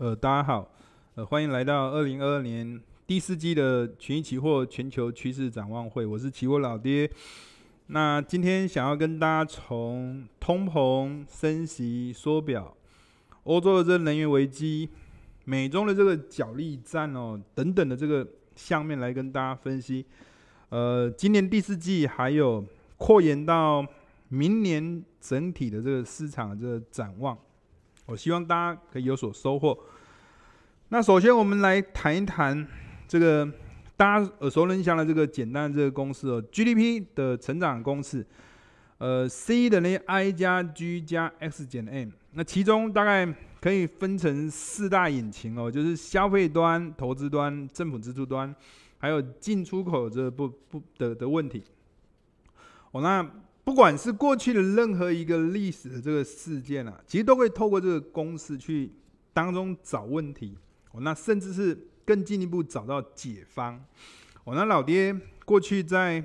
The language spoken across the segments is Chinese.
呃，大家好，呃，欢迎来到二零二二年第四季的群益期货全球趋势展望会。我是期货老爹。那今天想要跟大家从通膨、升息、缩表、欧洲的这个能源危机、美中的这个角力战哦等等的这个项面来跟大家分析。呃，今年第四季还有扩延到明年整体的这个市场的这个展望。我希望大家可以有所收获。那首先，我们来谈一谈这个大家耳熟能详的这个简单的这个公式哦，GDP 的成长公式，呃，C 等于 I 加 G 加 X 减 M。那其中大概可以分成四大引擎哦，就是消费端、投资端、政府支出端，还有进出口这不不的的问题。哦，那。不管是过去的任何一个历史的这个事件啊，其实都会透过这个公式去当中找问题，哦，那甚至是更进一步找到解方。哦，那老爹过去在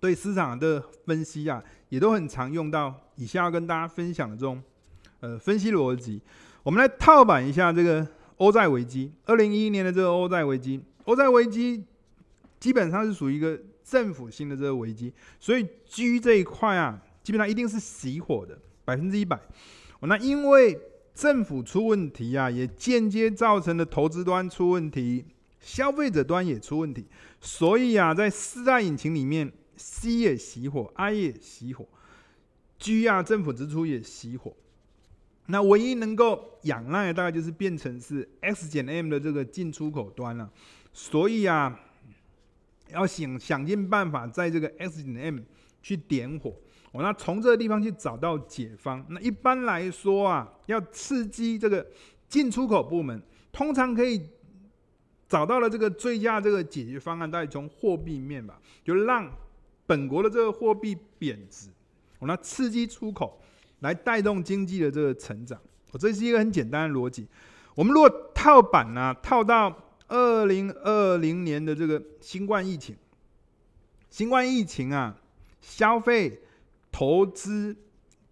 对市场的分析啊，也都很常用到以下要跟大家分享的这种呃分析逻辑。我们来套版一下这个欧债危机，二零一一年的这个欧债危机，欧债危机基本上是属于一个。政府性的这个危机，所以 G 这一块啊，基本上一定是熄火的，百分之一百。那因为政府出问题啊，也间接造成了投资端出问题，消费者端也出问题，所以啊，在四大引擎里面，C 也熄火，I 也熄火，G 啊，政府支出也熄火。那唯一能够仰赖的，大概就是变成是 X 减 M 的这个进出口端了，所以啊。要想想尽办法，在这个 X 减 M 去点火，哦，那从这个地方去找到解方。那一般来说啊，要刺激这个进出口部门，通常可以找到了这个最佳这个解决方案，大概从货币面吧，就让本国的这个货币贬值，哦，那刺激出口，来带动经济的这个成长。哦，这是一个很简单的逻辑。我们如果套板呢，套到。二零二零年的这个新冠疫情，新冠疫情啊，消费、投资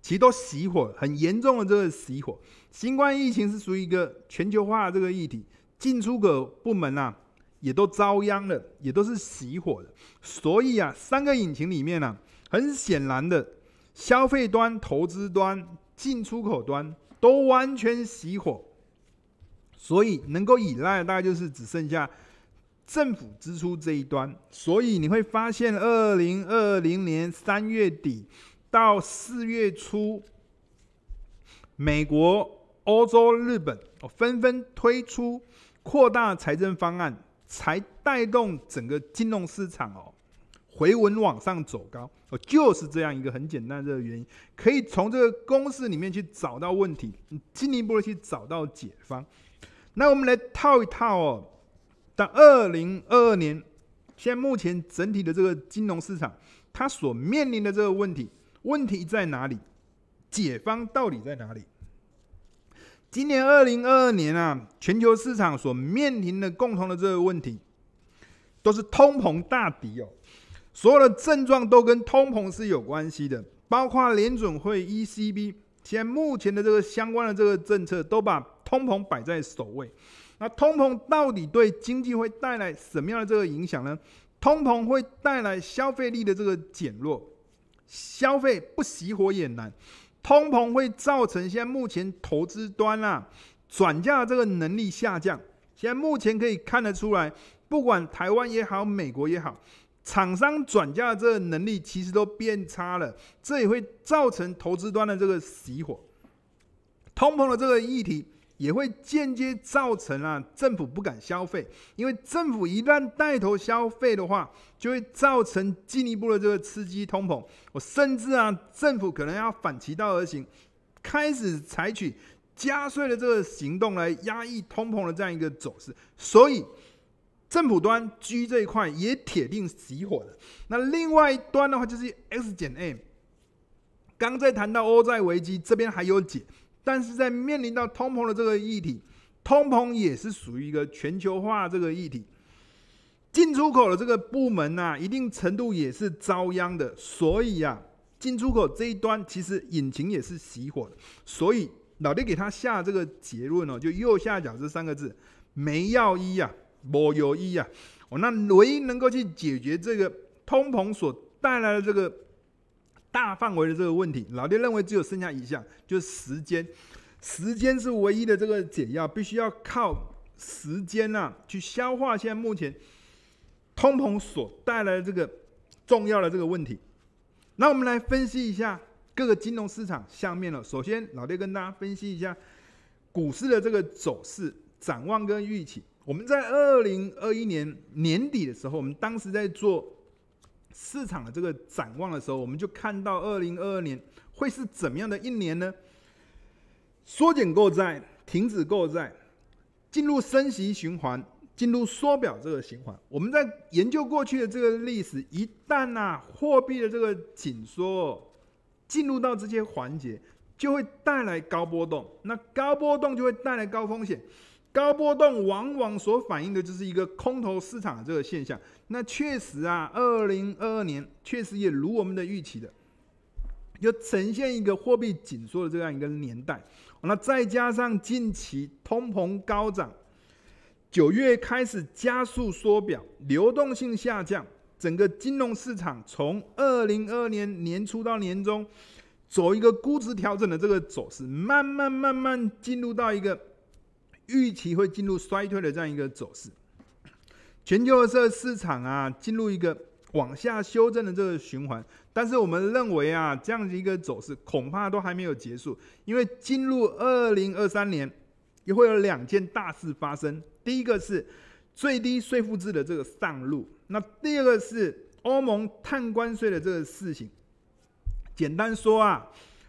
其实都熄火，很严重的这个熄火。新冠疫情是属于一个全球化的这个议题，进出口部门啊也都遭殃了，也都是熄火的。所以啊，三个引擎里面啊，很显然的，消费端、投资端、进出口端都完全熄火。所以能够依赖大概就是只剩下政府支出这一端，所以你会发现，二零二零年三月底到四月初，美国、欧洲、日本哦纷纷推出扩大财政方案，才带动整个金融市场哦回稳往上走高。哦，就是这样一个很简单的原因，可以从这个公式里面去找到问题，进一步的去找到解方。那我们来套一套哦，到二零二二年，现在目前整体的这个金融市场，它所面临的这个问题，问题在哪里？解方到底在哪里？今年二零二二年啊，全球市场所面临的共同的这个问题，都是通膨大敌哦，所有的症状都跟通膨是有关系的，包括联准会 ECB，现在目前的这个相关的这个政策都把。通膨摆在首位，那通膨到底对经济会带来什么样的这个影响呢？通膨会带来消费力的这个减弱，消费不熄火也难。通膨会造成现在目前投资端啊转嫁这个能力下降。现在目前可以看得出来，不管台湾也好，美国也好，厂商转嫁这个能力其实都变差了，这也会造成投资端的这个熄火。通膨的这个议题。也会间接造成啊，政府不敢消费，因为政府一旦带头消费的话，就会造成进一步的这个刺激通膨。我甚至啊，政府可能要反其道而行，开始采取加税的这个行动来压抑通膨的这样一个走势。所以，政府端 G 这一块也铁定熄火的。那另外一端的话，就是 X 减 M。刚在谈到欧债危机，这边还有解。但是在面临到通膨的这个议题，通膨也是属于一个全球化这个议题，进出口的这个部门啊，一定程度也是遭殃的。所以啊，进出口这一端其实引擎也是熄火的。所以老爹给他下这个结论哦，就右下角这三个字：没药医啊，没有医啊。哦，那唯一能够去解决这个通膨所带来的这个大范围的这个问题，老爹认为只有剩下一项，就是时间。时间是唯一的这个解药，必须要靠时间呐、啊、去消化现在目前通膨所带来的这个重要的这个问题。那我们来分析一下各个金融市场下面了。首先，老爹跟大家分析一下股市的这个走势展望跟预期。我们在二零二一年年底的时候，我们当时在做市场的这个展望的时候，我们就看到二零二二年会是怎么样的一年呢？缩减购债，停止购债，进入升息循环，进入缩表这个循环。我们在研究过去的这个历史，一旦呐、啊、货币的这个紧缩进入到这些环节，就会带来高波动。那高波动就会带来高风险。高波动往往所反映的就是一个空头市场的这个现象。那确实啊，二零二二年确实也如我们的预期的，就呈现一个货币紧缩的这样一个年代。那再加上近期通膨高涨，九月开始加速缩表，流动性下降，整个金融市场从二零二二年年初到年中，走一个估值调整的这个走势，慢慢慢慢进入到一个。预期会进入衰退的这样一个走势，全球的这个市场啊，进入一个往下修正的这个循环。但是我们认为啊，这样的一个走势恐怕都还没有结束，因为进入二零二三年，也会有两件大事发生。第一个是最低税负制的这个上路，那第二个是欧盟碳关税的这个事情。简单说啊，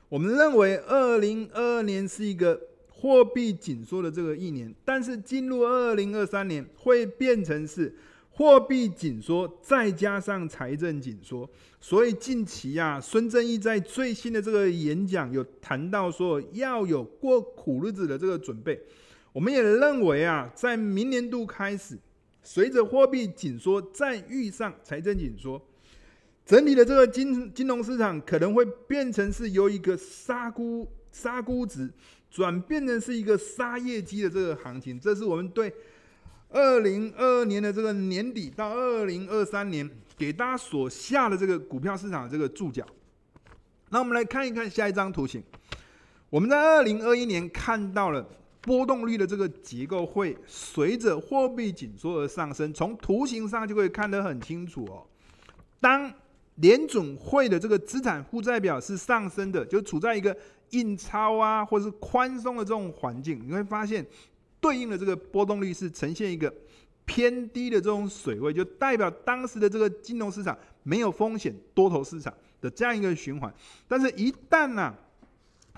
我们认为二零二二年是一个。货币紧缩的这个一年，但是进入二零二三年会变成是货币紧缩再加上财政紧缩，所以近期啊，孙正义在最新的这个演讲有谈到说要有过苦日子的这个准备。我们也认为啊，在明年度开始，随着货币紧缩再遇上财政紧缩，整体的这个金金融市场可能会变成是由一个杀估杀估值。转变成是一个杀业绩的这个行情，这是我们对二零二二年的这个年底到二零二三年给大家所下的这个股票市场的这个注脚。那我们来看一看下一张图形，我们在二零二一年看到了波动率的这个结构会随着货币紧缩而上升，从图形上就可以看得很清楚哦。当联准会的这个资产负债表是上升的，就处在一个。印钞啊，或是宽松的这种环境，你会发现对应的这个波动率是呈现一个偏低的这种水位，就代表当时的这个金融市场没有风险，多头市场的这样一个循环。但是，一旦呢、啊，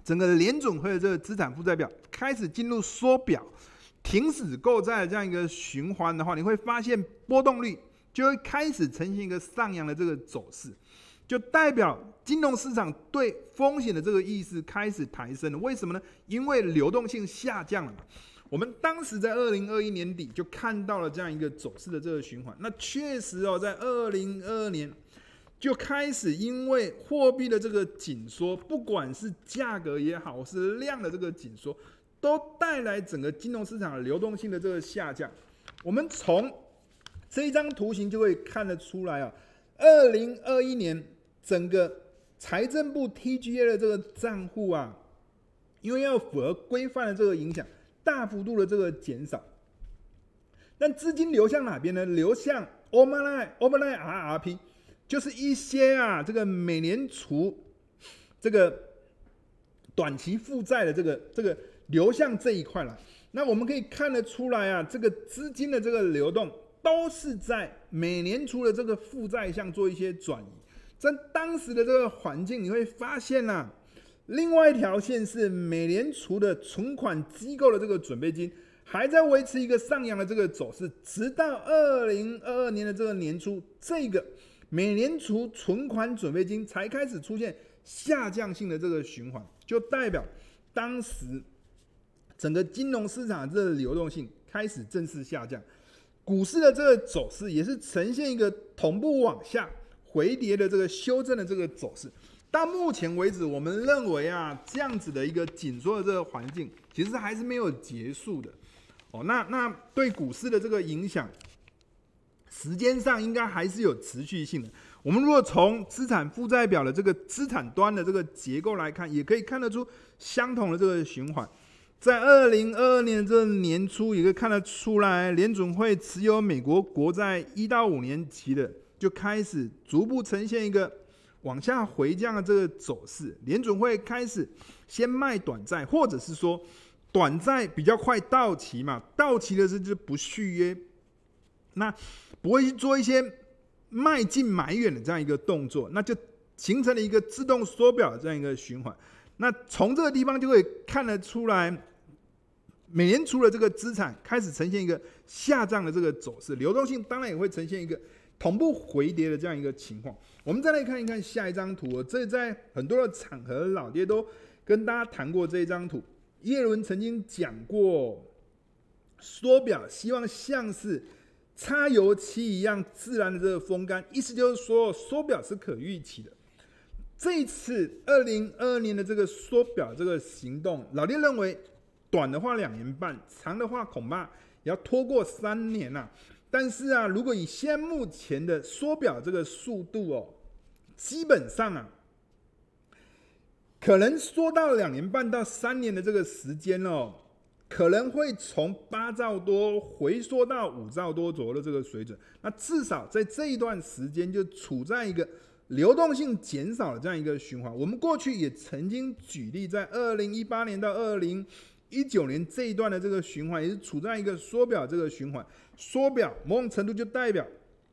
整个联准会的这个资产负债表开始进入缩表、停止购债的这样一个循环的话，你会发现波动率就会开始呈现一个上扬的这个走势。就代表金融市场对风险的这个意识开始抬升了。为什么呢？因为流动性下降了嘛。我们当时在二零二一年底就看到了这样一个走势的这个循环。那确实哦，在二零二二年就开始因为货币的这个紧缩，不管是价格也好，是量的这个紧缩，都带来整个金融市场流动性的这个下降。我们从这一张图形就会看得出来啊，二零二一年。整个财政部 TGA 的这个账户啊，因为要符合规范的这个影响，大幅度的这个减少。那资金流向哪边呢？流向 overnight overnight RRP，就是一些啊这个美联储这个短期负债的这个这个流向这一块了。那我们可以看得出来啊，这个资金的这个流动都是在美联储的这个负债项做一些转移。在当时的这个环境，你会发现呐、另外一条线是美联储的存款机构的这个准备金还在维持一个上扬的这个走势，直到二零二二年的这个年初，这个美联储存款准备金才开始出现下降性的这个循环，就代表当时整个金融市场这个流动性开始正式下降，股市的这个走势也是呈现一个同步往下。回跌的这个修正的这个走势，到目前为止，我们认为啊，这样子的一个紧缩的这个环境，其实还是没有结束的。哦，那那对股市的这个影响，时间上应该还是有持续性的。我们如果从资产负债表的这个资产端的这个结构来看，也可以看得出相同的这个循环。在二零二二年这年初，也可以看得出来，联准会持有美国国债一到五年期的，就开始逐步呈现一个往下回降的这个走势。联准会开始先卖短债，或者是说短债比较快到期嘛，到期的时候就不续约，那不会去做一些卖进买远的这样一个动作，那就形成了一个自动缩表的这样一个循环。那从这个地方就会看得出来，美联储的这个资产开始呈现一个下降的这个走势，流动性当然也会呈现一个同步回跌的这样一个情况。我们再来看一看下一张图，这在很多的场合，老爹都跟大家谈过这一张图。耶伦曾经讲过，缩表希望像是擦油漆一样自然的这个风干，意思就是说缩表是可预期的。这一次二零二二年的这个缩表这个行动，老爹认为短的话两年半，长的话恐怕也要拖过三年呐、啊。但是啊，如果以现目前的缩表这个速度哦，基本上啊，可能缩到两年半到三年的这个时间哦，可能会从八兆多回缩到五兆多左右的这个水准。那至少在这一段时间就处在一个。流动性减少的这样一个循环，我们过去也曾经举例，在二零一八年到二零一九年这一段的这个循环，也是处在一个缩表这个循环。缩表某种程度就代表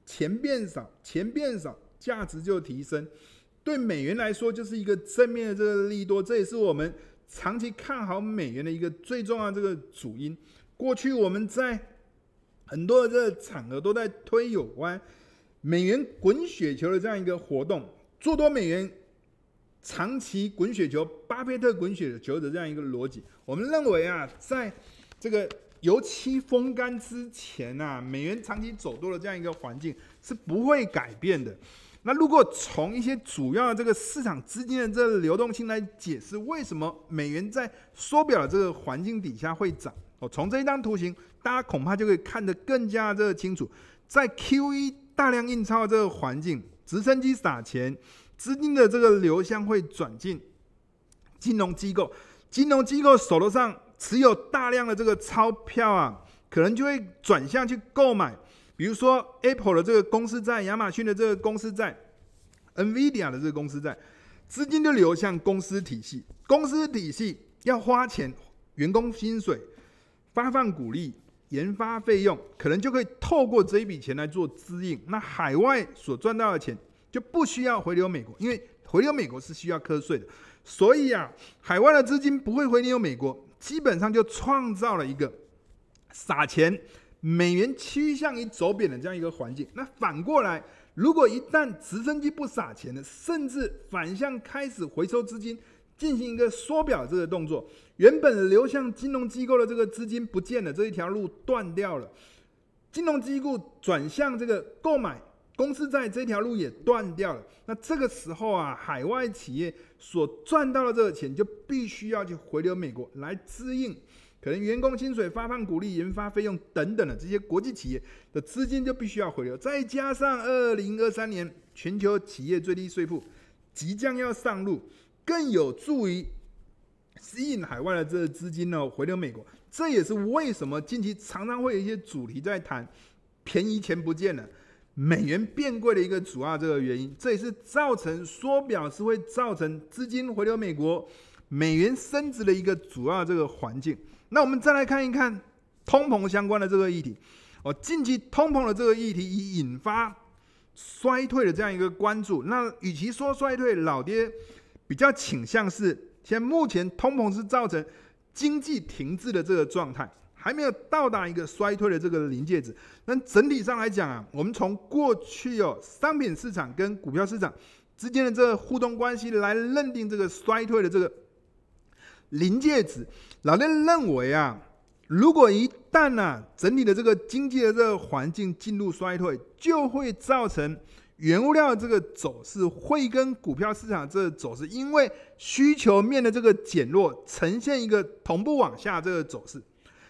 钱变少，钱变少，价值就提升。对美元来说，就是一个正面的这个利多，这也是我们长期看好美元的一个最重要这个主因。过去我们在很多的这个场合都在推有关。美元滚雪球的这样一个活动，做多美元，长期滚雪球，巴菲特滚雪球的这样一个逻辑，我们认为啊，在这个油漆风干之前啊，美元长期走多的这样一个环境是不会改变的。那如果从一些主要的这个市场资金的这个流动性来解释，为什么美元在缩表的这个环境底下会涨？哦，从这一张图形，大家恐怕就可以看得更加这个清楚，在 QE。大量印钞的这个环境，直升机撒钱，资金的这个流向会转进金融机构，金融机构手头上持有大量的这个钞票啊，可能就会转向去购买，比如说 Apple 的这个公司债、亚马逊的这个公司债、NVIDIA 的这个公司债，资金就流向公司体系，公司体系要花钱，员工薪水，发放股利。研发费用可能就可以透过这一笔钱来做资应，那海外所赚到的钱就不需要回流美国，因为回流美国是需要课税的，所以啊，海外的资金不会回流美国，基本上就创造了一个撒钱美元趋向于走贬的这样一个环境。那反过来，如果一旦直升机不撒钱了，甚至反向开始回收资金。进行一个缩表这个动作，原本流向金融机构的这个资金不见了，这一条路断掉了。金融机构转向这个购买公司在这条路也断掉了。那这个时候啊，海外企业所赚到的这个钱就必须要去回流美国来支应，可能员工薪水、发放股利、研发费用等等的这些国际企业的资金就必须要回流。再加上二零二三年全球企业最低税负即将要上路。更有助于吸引海外的这个资金呢回流美国，这也是为什么近期常常会有一些主题在谈便宜钱不见了，美元变贵的一个主要这个原因，这也是造成缩表是会造成资金回流美国、美元升值的一个主要这个环境。那我们再来看一看通膨相关的这个议题哦，近期通膨的这个议题已引发衰退的这样一个关注。那与其说衰退，老爹。比较倾向是，现在目前通膨是造成经济停滞的这个状态，还没有到达一个衰退的这个临界值。那整体上来讲啊，我们从过去哦商品市场跟股票市场之间的这个互动关系来认定这个衰退的这个临界值。老爹认为啊，如果一旦呢、整体的这个经济的这个环境进入衰退，就会造成原物料这个走势会跟股票市场这个走势，因为需求面的这个减弱，呈现一个同步往下这个走势。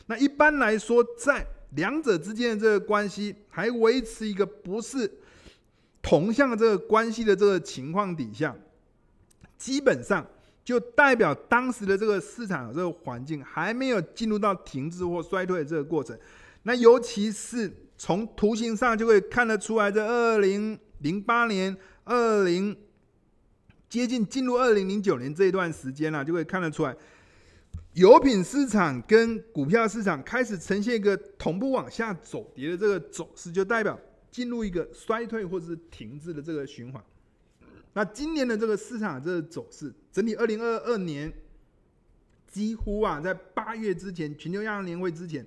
那一般来说，在两者之间的这个关系还维持一个不是同向的这个关系的这个情况底下，基本上就代表当时的这个市场这个环境还没有进入到停滞或衰退的这个过程。那尤其是从图形上就会看得出来，这二零零八年、二零接近进入二零零九年这一段时间啊，就会看得出来。油品市场跟股票市场开始呈现一个同步往下走跌的这个走势，就代表进入一个衰退或者是停滞的这个循环。那今年的这个市场这个走势，整体二零二二年几乎啊，在八月之前，全球央行年会之前，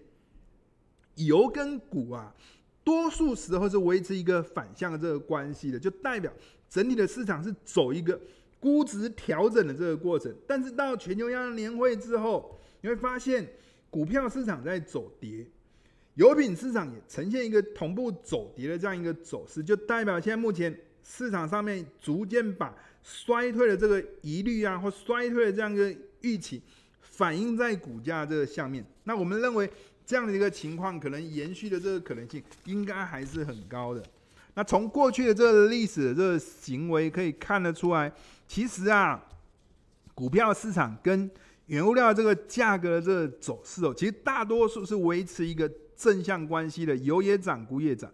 油跟股啊，多数时候是维持一个反向的这个关系的，就代表整体的市场是走一个。估值调整的这个过程，但是到全球央行年会之后，你会发现股票市场在走跌，油品市场也呈现一个同步走跌的这样一个走势，就代表现在目前市场上面逐渐把衰退的这个疑虑啊，或衰退的这样一个预期反映在股价这个下面。那我们认为这样的一个情况可能延续的这个可能性应该还是很高的。那从过去的这个历史的这个行为可以看得出来。其实啊，股票市场跟原物料这个价格的这个走势哦，其实大多数是维持一个正向关系的，油也涨，股也涨，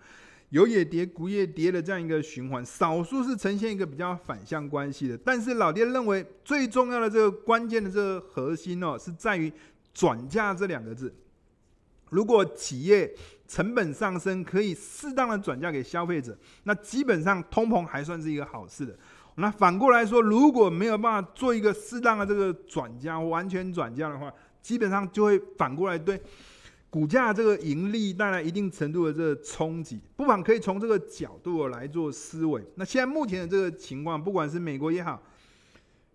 油也跌，股也跌的这样一个循环，少数是呈现一个比较反向关系的。但是老爹认为最重要的这个关键的这个核心哦，是在于转嫁这两个字。如果企业成本上升，可以适当的转嫁给消费者，那基本上通膨还算是一个好事的。那反过来说，如果没有办法做一个适当的这个转嫁，完全转嫁的话，基本上就会反过来对股价这个盈利带来一定程度的这个冲击。不妨可以从这个角度来做思维。那现在目前的这个情况，不管是美国也好，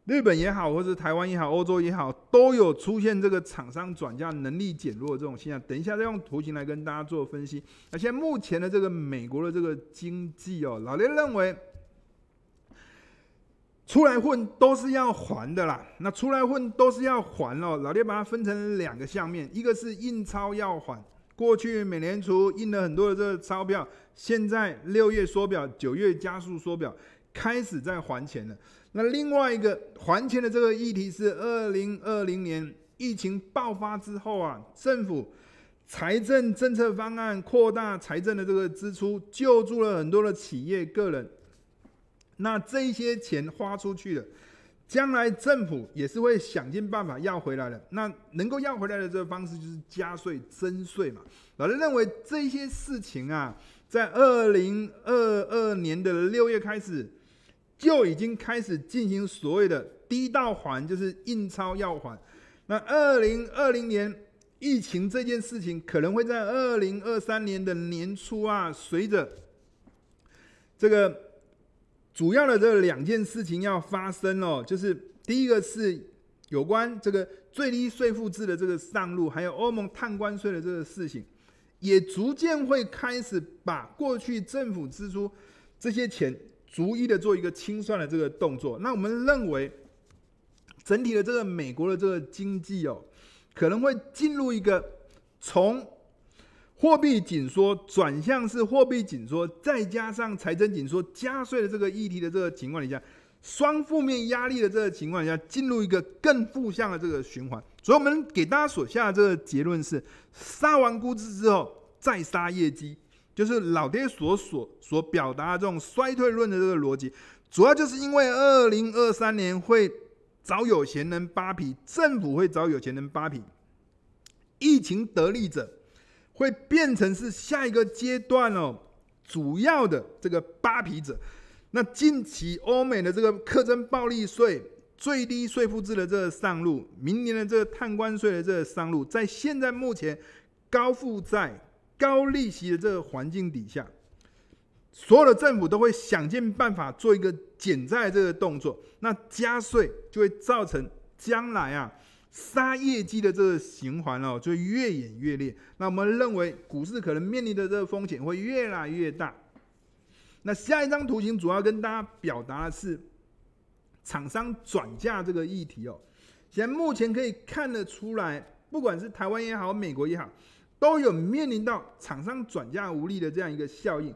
日本也好，或者台湾也好，欧洲也好，都有出现这个厂商转嫁能力减弱的这种现象。等一下再用图形来跟大家做分析。那现在目前的这个美国的这个经济哦，老爹认为。出来混都是要还的啦，那出来混都是要还哦。老爹把它分成两个项面，一个是印钞要还，过去美联储印了很多的这个钞票，现在六月缩表，九月加速缩表，开始在还钱了。那另外一个还钱的这个议题是二零二零年疫情爆发之后啊，政府财政政策方案扩大财政的这个支出，救助了很多的企业个人。那这些钱花出去了，将来政府也是会想尽办法要回来的。那能够要回来的这个方式就是加税、征税嘛。老师认为这些事情啊，在二零二二年的六月开始就已经开始进行所谓的第一道还，就是印钞要还。那二零二零年疫情这件事情可能会在二零二三年的年初啊，随着这个。主要的这两件事情要发生哦，就是第一个是有关这个最低税负制的这个上路，还有欧盟碳关税的这个事情，也逐渐会开始把过去政府支出这些钱逐一的做一个清算的这个动作。那我们认为，整体的这个美国的这个经济哦，可能会进入一个从货币紧缩转向是货币紧缩，再加上财政紧缩加税的这个议题的这个情况底下，双负面压力的这个情况下，进入一个更负向的这个循环。所以，我们给大家所下的这个结论是：杀完估值之后再杀业绩，就是老爹所所所表达的这种衰退论的这个逻辑，主要就是因为二零二三年会找有钱人扒皮，政府会找有钱人扒皮，疫情得利者。会变成是下一个阶段哦，主要的这个扒皮者。那近期欧美的这个课征暴力税、最低税负制的这个上路，明年的这个碳关税的这个上路，在现在目前高负债、高利息的这个环境底下，所有的政府都会想尽办法做一个减债这个动作。那加税就会造成将来啊。杀业绩的这个循环哦，就越演越烈。那我们认为股市可能面临的这个风险会越来越大。那下一张图形主要跟大家表达的是厂商转嫁这个议题哦。现在目前可以看得出来，不管是台湾也好，美国也好，都有面临到厂商转嫁无力的这样一个效应。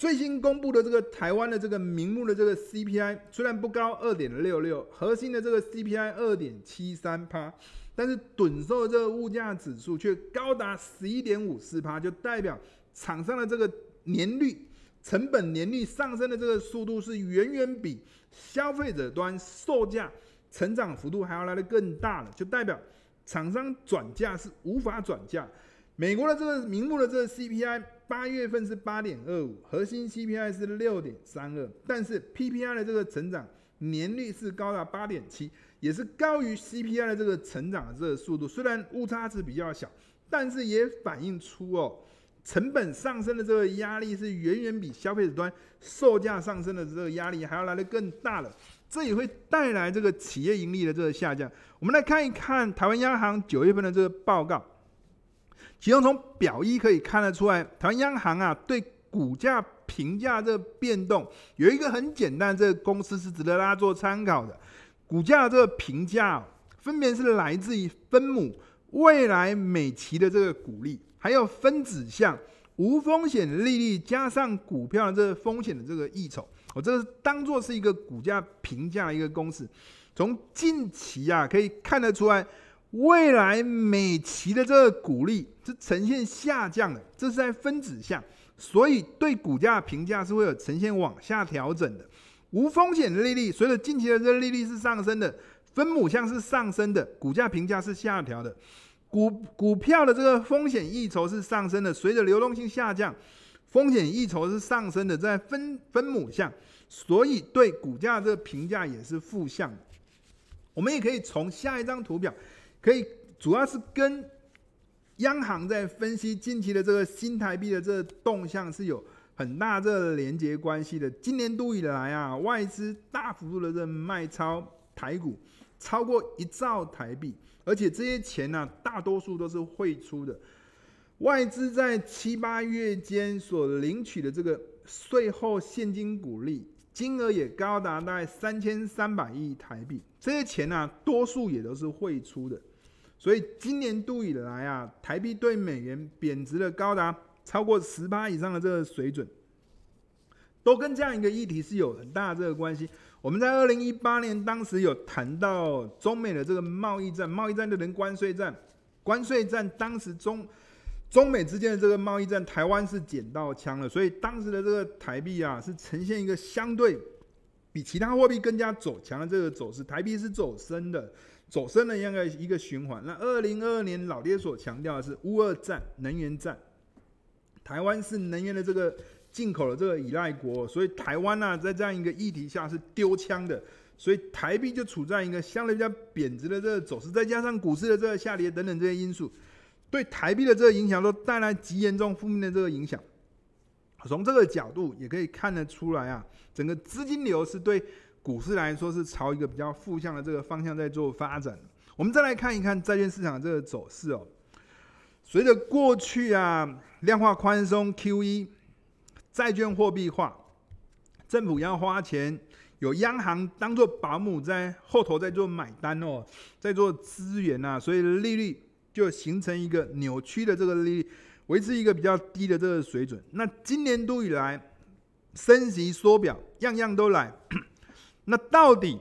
最新公布的这个台湾的这个名目的这个 CPI 虽然不高，二点六六，核心的这个 CPI 二点七三趴，但是趸售这个物价指数却高达十一点五四趴，就代表厂商的这个年率成本年率上升的这个速度是远远比消费者端售价成长幅度还要来的更大了，就代表厂商转嫁是无法转嫁。美国的这个名目的这个 CPI。八月份是八点二五，核心 CPI 是六点三二，但是 PPI 的这个成长年率是高达八点七，也是高于 CPI 的这个成长的这个速度。虽然误差值比较小，但是也反映出哦，成本上升的这个压力是远远比消费者端售价上升的这个压力还要来得更大了。这也会带来这个企业盈利的这个下降。我们来看一看台湾央行九月份的这个报告。其中从表一可以看得出来，台湾央行啊对股价评价这个变动有一个很简单，这个公式是值得大家做参考的。股价这个评价分别是来自于分母未来每期的这个股利，还有分子项无风险利率加上股票的这个风险的这个溢酬。我这个当做是一个股价评价的一个公式。从近期啊可以看得出来。未来每期的这个股利是呈现下降的，这是在分子项，所以对股价评价是会有呈现往下调整的。无风险的利率随着近期的这个利率是上升的，分母项是上升的，股价评价是下调的。股股票的这个风险溢酬是上升的，随着流动性下降，风险溢酬是上升的，在分分母项，所以对股价这个评价也是负向。我们也可以从下一张图表。可以，主要是跟央行在分析近期的这个新台币的这个动向是有很大这个连接关系的。今年度以来啊，外资大幅度的这卖超台股超过一兆台币，而且这些钱呢、啊，大多数都是汇出的。外资在七八月间所领取的这个税后现金股利金额也高达大概三千三百亿台币，这些钱呢、啊，多数也都是汇出的。所以今年度以来啊，台币对美元贬值了高达超过十八以上的这个水准，都跟这样一个议题是有很大的这个关系。我们在二零一八年当时有谈到中美的这个贸易战，贸易战的人关税战，关税战当时中中美之间的这个贸易战，台湾是捡到枪了，所以当时的这个台币啊是呈现一个相对比其他货币更加走强的这个走势，台币是走升的。走升的一样的一个循环。那二零二二年老爹所强调的是乌二战、能源战。台湾是能源的这个进口的这个依赖国，所以台湾呢、啊、在这样一个议题下是丢枪的，所以台币就处在一个相对比较贬值的这个走势，再加上股市的这个下跌等等这些因素，对台币的这个影响都带来极严重负面的这个影响。从这个角度也可以看得出来啊，整个资金流是对。股市来说是朝一个比较负向的这个方向在做发展。我们再来看一看债券市场的这个走势哦。随着过去啊量化宽松 QE，债券货币化，政府要花钱，有央行当做保姆在后头在做买单哦，在做资源啊，所以利率就形成一个扭曲的这个利率，维持一个比较低的这个水准。那今年度以来升息缩表，样样都来。那到底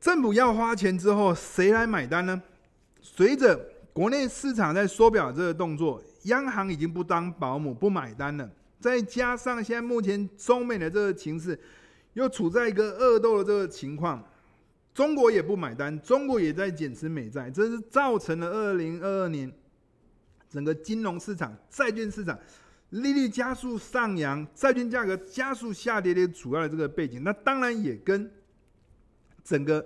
政府要花钱之后，谁来买单呢？随着国内市场在缩表这个动作，央行已经不当保姆不买单了。再加上现在目前中美的这个情势，又处在一个恶斗的这个情况，中国也不买单，中国也在减持美债，这是造成了二零二二年整个金融市场、债券市场。利率加速上扬，债券价格加速下跌的主要的这个背景，那当然也跟整个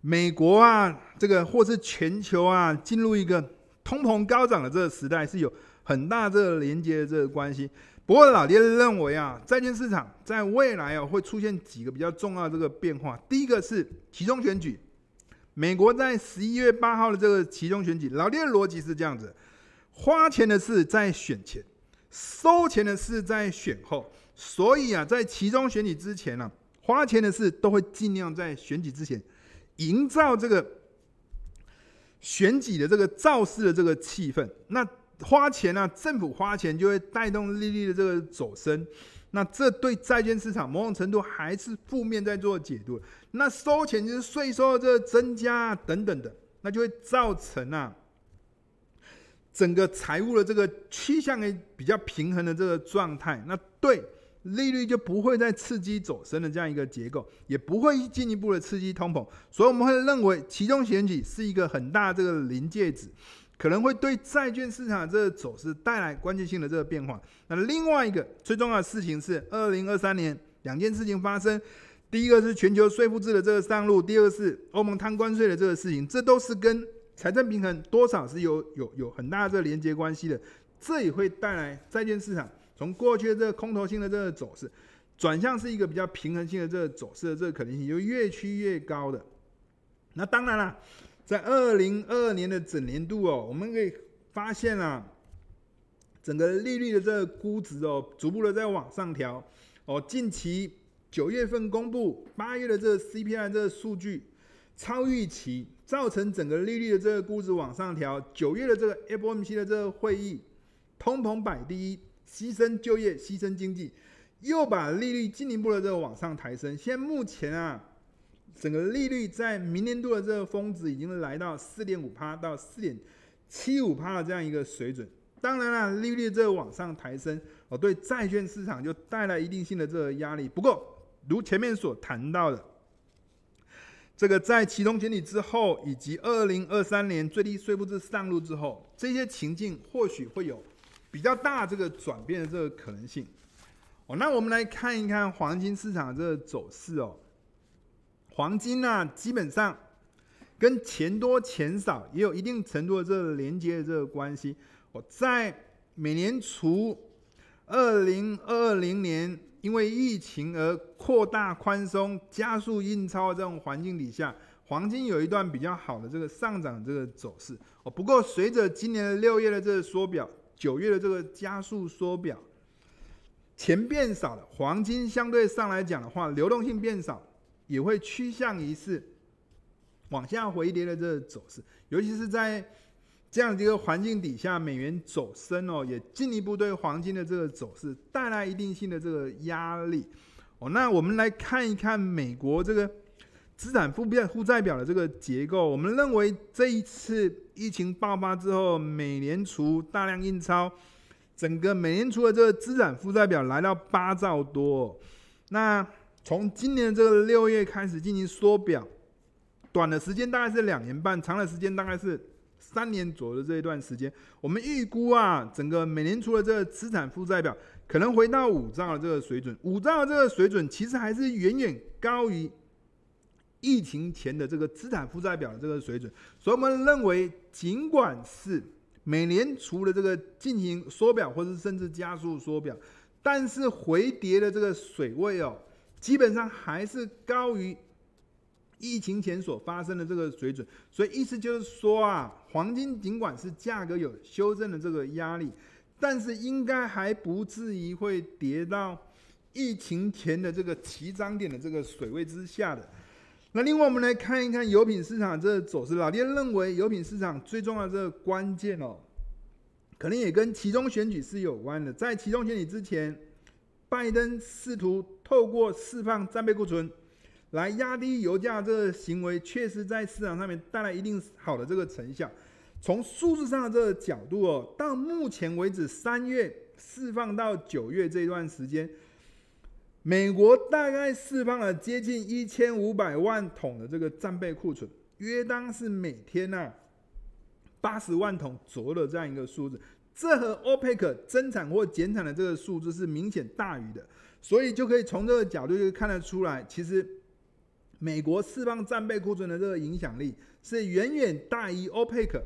美国啊，这个或是全球啊，进入一个通膨高涨的这个时代是有很大这个连接的这个关系。不过老爹认为啊，债券市场在未来啊会出现几个比较重要的这个变化。第一个是集中选举，美国在十一月八号的这个集中选举，老爹的逻辑是这样子：花钱的事在选钱。收钱的是在选后，所以啊，在其中选举之前呢、啊，花钱的事都会尽量在选举之前营造这个选举的这个造势的这个气氛。那花钱啊，政府花钱就会带动利率的这个走升。那这对债券市场某种程度还是负面在做解读。那收钱就是税收的这个增加啊，等等的，那就会造成啊。整个财务的这个趋向于比较平衡的这个状态，那对利率就不会再刺激走升的这样一个结构，也不会进一步的刺激通膨，所以我们会认为其中选举是一个很大的这个临界值，可能会对债券市场这个走势带来关键性的这个变化。那另外一个最重要的事情是，二零二三年两件事情发生，第一个是全球税负制的这个上路，第二个是欧盟摊关税的这个事情，这都是跟财政平衡多少是有有有很大的这个连接关系的，这也会带来债券市场从过去的这个空头性的这个走势，转向是一个比较平衡性的这个走势的这个可能性就越趋越高的。那当然了，在二零二二年的整年度哦，我们可以发现啊，整个利率的这个估值哦，逐步的在往上调哦。近期九月份公布八月的这个 CPI 这个数据超预期。造成整个利率的这个估值往上调，九月的这个 FOMC 的这个会议，通膨摆第一，牺牲就业，牺牲经济，又把利率进一步的这个往上抬升。现在目前啊，整个利率在明年度的这个峰值已经来到四点五趴到四点七五趴的这样一个水准。当然了，利率这个往上抬升，哦，对债券市场就带来一定性的这个压力。不过，如前面所谈到的。这个在期中选举之后，以及二零二三年最低税负制上路之后，这些情境或许会有比较大这个转变的这个可能性。哦，那我们来看一看黄金市场的这个走势哦。黄金呢、啊，基本上跟钱多钱少也有一定程度的这个连接的这个关系。我在美联储二零二零年。因为疫情而扩大宽松、加速印钞的这种环境底下，黄金有一段比较好的这个上涨这个走势哦。不过，随着今年的六月的这个缩表，九月的这个加速缩表，钱变少了，黄金相对上来讲的话，流动性变少，也会趋向于是往下回跌的这个走势，尤其是在。这样的一个环境底下，美元走升哦，也进一步对黄金的这个走势带来一定性的这个压力哦。那我们来看一看美国这个资产负债负债表的这个结构。我们认为这一次疫情爆发之后，美联储大量印钞，整个美联储的这个资产负债表来到八兆多。那从今年的这个六月开始进行缩表，短的时间大概是两年半，长的时间大概是。三年左右的这一段时间，我们预估啊，整个美联储的这个资产负债表可能回到五兆的这个水准。五兆的这个水准，其实还是远远高于疫情前的这个资产负债表的这个水准。所以我们认为，尽管是美联储的这个进行缩表，或者甚至加速缩表，但是回跌的这个水位哦，基本上还是高于。疫情前所发生的这个水准，所以意思就是说啊，黄金尽管是价格有修正的这个压力，但是应该还不至于会跌到疫情前的这个起涨点的这个水位之下的。那另外我们来看一看油品市场这个走势，老爹认为油品市场最重要的这个关键哦，可能也跟其中选举是有关的。在其中选举之前，拜登试图透过释放战备库存。来压低油价这个行为，确实在市场上面带来一定好的这个成效。从数字上的这个角度哦，到目前为止，三月释放到九月这段时间，美国大概释放了接近一千五百万桶的这个战备库存，约当是每天呐八十万桶左右的这样一个数字。这和 OPEC 增产或减产的这个数字是明显大于的，所以就可以从这个角度就看得出来，其实。美国释放战备库存的这个影响力是远远大于 OPEC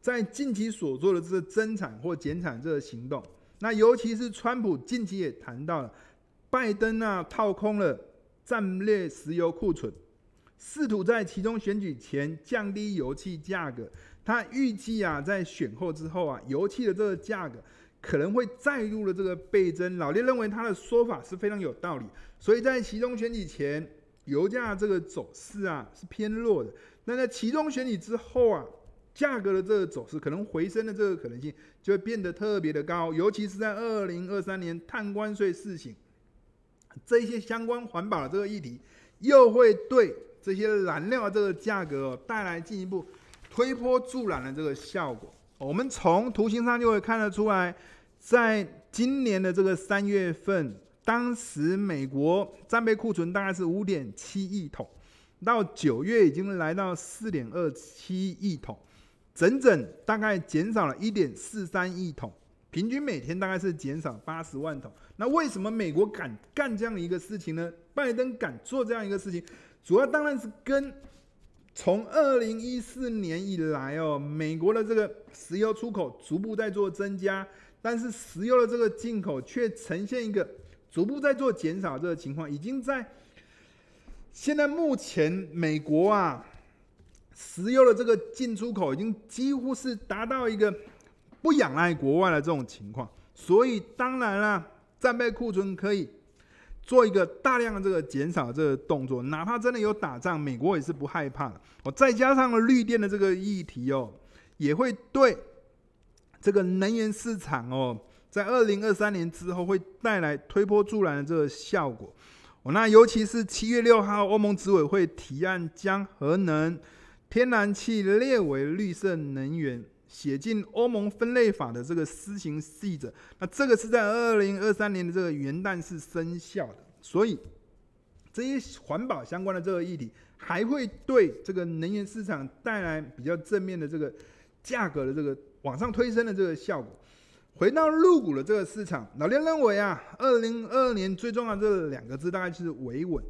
在近期所做的这个增产或减产这个行动。那尤其是川普近期也谈到了，拜登啊套空了战略石油库存，试图在其中选举前降低油气价格。他预计啊在选后之后啊，油气的这个价格可能会再度的这个倍增。老爹认为他的说法是非常有道理，所以在其中选举前，油价这个走势啊是偏弱的。那在其中选举之后啊，价格的这个走势可能回升的这个可能性就会变得特别的高，尤其是在二零二三年碳关税试行这一些相关环保的这个议题，又会对这些燃料的这个价格哦带来进一步推波助澜的这个效果。我们从图形上就会看得出来。在今年的这个三月份，当时美国战备库存大概是五点七亿桶，到九月已经来到四点二七亿桶，整整大概减少了一点四三亿桶，平均每天大概是减少八十万桶。那为什么美国敢干这样的一个事情呢？拜登敢做这样一个事情，主要当然是跟从二零一四年以来哦，美国的这个石油出口逐步在做增加。但是石油的这个进口却呈现一个逐步在做减少这个情况，已经在现在目前美国啊，石油的这个进出口已经几乎是达到一个不仰赖国外的这种情况，所以当然了，战备库存可以做一个大量的这个减少这个动作，哪怕真的有打仗，美国也是不害怕的。我再加上了绿电的这个议题哦，也会对。这个能源市场哦，在二零二三年之后会带来推波助澜的这个效果。哦，那尤其是七月六号，欧盟执委会提案将核能、天然气列为绿色能源，写进欧盟分类法的这个施行细则。那这个是在二零二三年的这个元旦是生效的，所以这些环保相关的这个议题，还会对这个能源市场带来比较正面的这个价格的这个。往上推升的这个效果，回到陆股的这个市场，老爹认为啊，二零二二年最重要的这两个字大概就是维稳，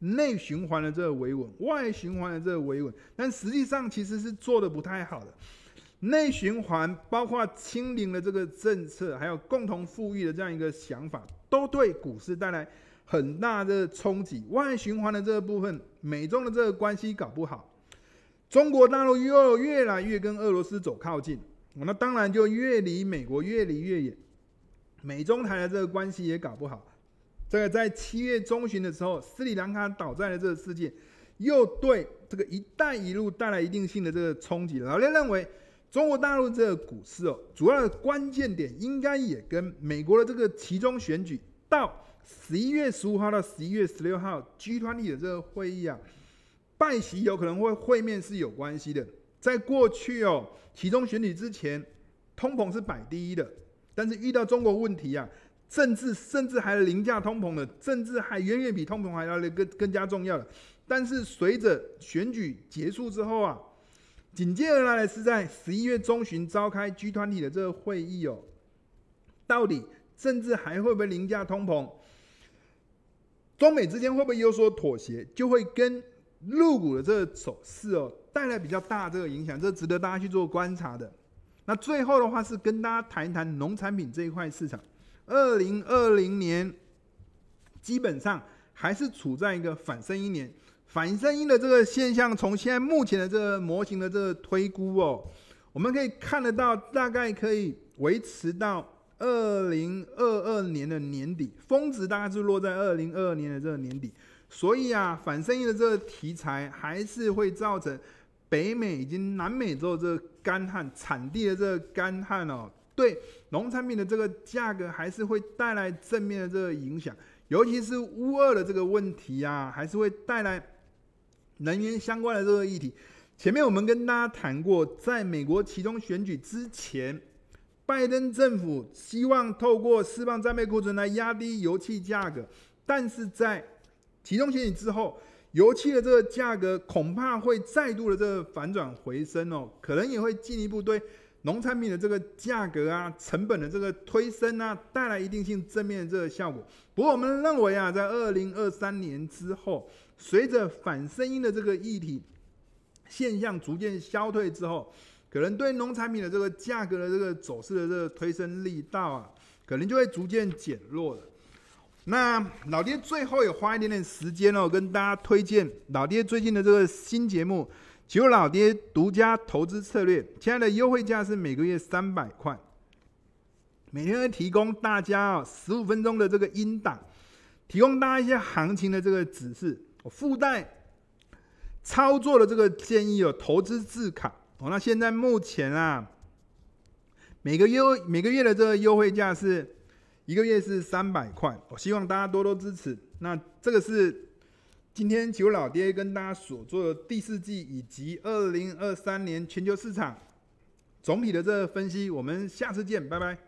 内循环的这个维稳，外循环的这个维稳，但实际上其实是做的不太好的。内循环包括清零的这个政策，还有共同富裕的这样一个想法，都对股市带来很大的冲击。外循环的这个部分，美中的这个关系搞不好，中国大陆又越来越跟俄罗斯走靠近。那当然就越离美国越离越远，美中台的这个关系也搞不好。这个在七月中旬的时候，斯里兰卡倒在了这个事件，又对这个“一带一路”带来一定性的这个冲击。老爹认为，中国大陆这个股市哦，主要的关键点应该也跟美国的这个期中选举到十一月十五号到十一月十六号 G20 的这个会议啊，拜习有可能会会面是有关系的。在过去哦，期中选举之前，通膨是摆第一的，但是遇到中国问题啊，甚至甚至还凌驾通膨的，甚至还远远比通膨还要更更加重要的。但是随着选举结束之后啊，紧接而来的是在十一月中旬召开 G 团体的这个会议哦，到底政治还会不会凌驾通膨？中美之间会不会有所妥协？就会跟陆股的这个走势哦。带来比较大这个影响，这值得大家去做观察的。那最后的话是跟大家谈一谈农产品这一块市场。二零二零年基本上还是处在一个反声音年，反声音的这个现象，从现在目前的这个模型的这个推估哦，我们可以看得到，大概可以维持到二零二二年的年底，峰值大概是落在二零二二年的这个年底。所以啊，反声音的这个题材还是会造成。北美以及南美洲这个干旱产地的这个干旱哦，对农产品的这个价格还是会带来正面的这个影响，尤其是乌二的这个问题啊，还是会带来能源相关的这个议题。前面我们跟大家谈过，在美国其中选举之前，拜登政府希望透过释放战备库存来压低油气价格，但是在其中选举之后。油气的这个价格恐怕会再度的这个反转回升哦，可能也会进一步对农产品的这个价格啊、成本的这个推升啊，带来一定性正面的这个效果。不过我们认为啊，在二零二三年之后，随着反声音的这个议题现象逐渐消退之后，可能对农产品的这个价格的这个走势的这个推升力道啊，可能就会逐渐减弱了。那老爹最后也花一点点时间哦，跟大家推荐老爹最近的这个新节目，九老爹独家投资策略，现在的优惠价是每个月三百块。每天会提供大家哦十五分钟的这个音档，提供大家一些行情的这个指示，我附带操作的这个建议有投资字卡哦。那现在目前啊，每个月每个月的这个优惠价是一个月是三百块，我希望大家多多支持。那这个是今天裘老爹跟大家所做的第四季以及二零二三年全球市场总体的这个分析，我们下次见，拜拜。